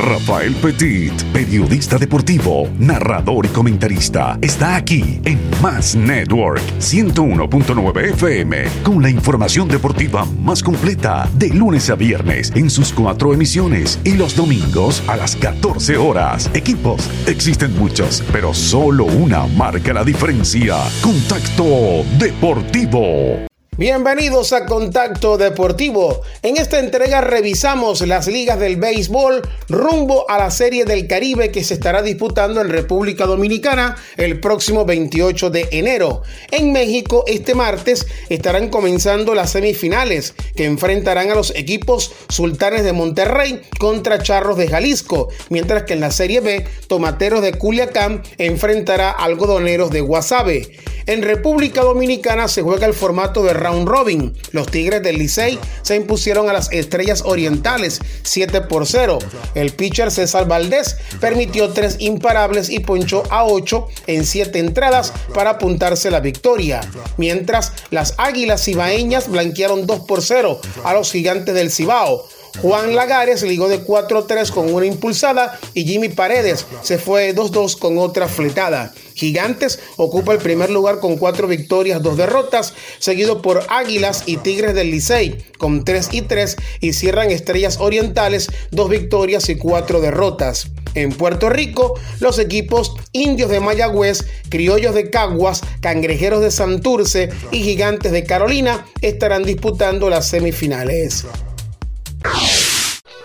Rafael Petit, periodista deportivo, narrador y comentarista, está aquí en Más Network 101.9 FM con la información deportiva más completa de lunes a viernes en sus cuatro emisiones y los domingos a las 14 horas. Equipos, existen muchos, pero solo una marca la diferencia. Contacto Deportivo. Bienvenidos a Contacto Deportivo. En esta entrega revisamos las ligas del béisbol rumbo a la Serie del Caribe que se estará disputando en República Dominicana el próximo 28 de enero. En México este martes estarán comenzando las semifinales que enfrentarán a los equipos Sultanes de Monterrey contra Charros de Jalisco, mientras que en la Serie B Tomateros de Culiacán enfrentará a Algodoneros de Guasave. En República Dominicana se juega el formato de round robin. Los Tigres del Licey se impusieron a las Estrellas Orientales 7 por 0. El pitcher César Valdés permitió tres imparables y ponchó a 8 en 7 entradas para apuntarse la victoria. Mientras las Águilas Cibaeñas blanquearon 2 por 0 a los Gigantes del Cibao. Juan Lagares ligó de 4-3 con una impulsada y Jimmy Paredes se fue 2-2 con otra fletada. Gigantes ocupa el primer lugar con cuatro victorias, dos derrotas, seguido por Águilas y Tigres del Licey con 3 y 3 y cierran Estrellas Orientales, dos victorias y cuatro derrotas. En Puerto Rico, los equipos Indios de Mayagüez, Criollos de Caguas, Cangrejeros de Santurce y Gigantes de Carolina estarán disputando las semifinales.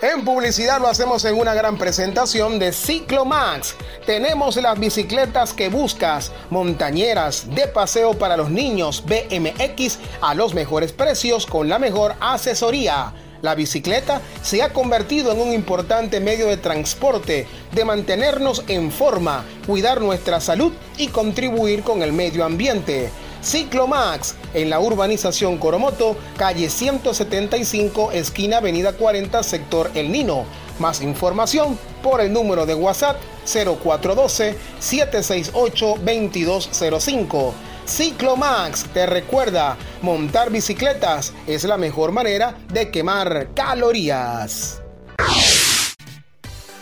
En publicidad lo hacemos en una gran presentación de Ciclomax. Tenemos las bicicletas que buscas, montañeras, de paseo para los niños, BMX, a los mejores precios con la mejor asesoría. La bicicleta se ha convertido en un importante medio de transporte, de mantenernos en forma, cuidar nuestra salud y contribuir con el medio ambiente. Ciclomax en la urbanización Coromoto, calle 175, esquina Avenida 40, sector El Nino. Más información por el número de WhatsApp 0412-768-2205. Ciclomax te recuerda, montar bicicletas es la mejor manera de quemar calorías.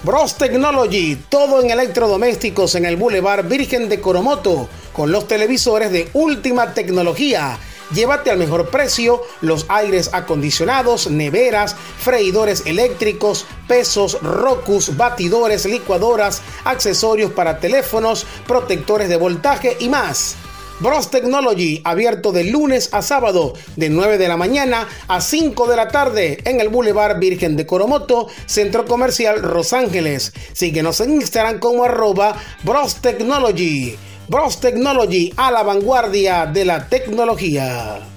Bros Technology, todo en electrodomésticos en el Boulevard Virgen de Coromoto, con los televisores de última tecnología. Llévate al mejor precio los aires acondicionados, neveras, freidores eléctricos, pesos, rocus, batidores, licuadoras, accesorios para teléfonos, protectores de voltaje y más. Bros Technology, abierto de lunes a sábado, de 9 de la mañana a 5 de la tarde, en el Boulevard Virgen de Coromoto, Centro Comercial Los Ángeles. Síguenos en Instagram como arroba Bros Technology. Bros Technology, a la vanguardia de la tecnología.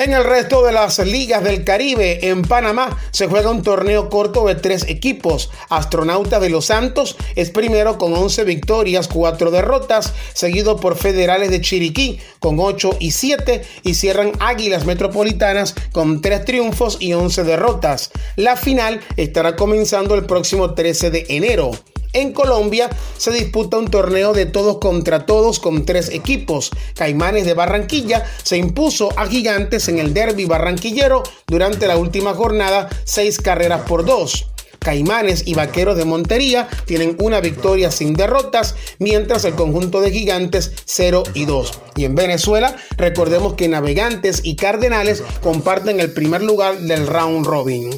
En el resto de las ligas del Caribe, en Panamá, se juega un torneo corto de tres equipos. Astronautas de los Santos es primero con 11 victorias, 4 derrotas, seguido por Federales de Chiriquí con 8 y 7 y cierran Águilas Metropolitanas con 3 triunfos y 11 derrotas. La final estará comenzando el próximo 13 de enero. En Colombia se disputa un torneo de todos contra todos con tres equipos. Caimanes de Barranquilla se impuso a Gigantes en el derby barranquillero durante la última jornada, seis carreras por dos. Caimanes y Vaqueros de Montería tienen una victoria sin derrotas, mientras el conjunto de Gigantes 0 y 2. Y en Venezuela, recordemos que Navegantes y Cardenales comparten el primer lugar del round robin.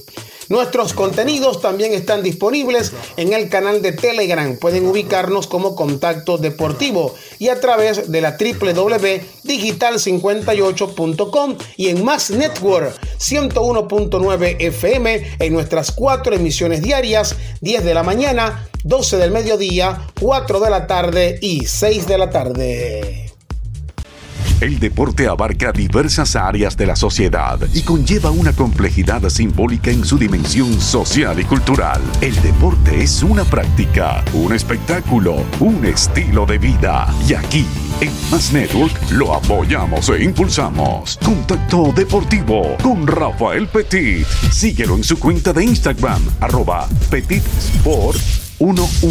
Nuestros contenidos también están disponibles en el canal de Telegram. Pueden ubicarnos como Contacto Deportivo y a través de la www.digital58.com y en Max Network 101.9 FM en nuestras cuatro emisiones diarias, 10 de la mañana, 12 del mediodía, 4 de la tarde y 6 de la tarde. El deporte abarca diversas áreas de la sociedad y conlleva una complejidad simbólica en su dimensión social y cultural. El deporte es una práctica, un espectáculo, un estilo de vida. Y aquí, en Más Network, lo apoyamos e impulsamos. Contacto Deportivo con Rafael Petit. Síguelo en su cuenta de Instagram, arroba Petit Sport 11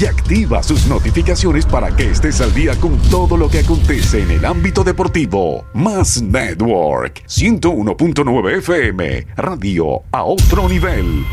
y activa sus notificaciones para que estés al día con todo lo que acontece en el ámbito deportivo. Más Network 101.9 FM, radio a otro nivel.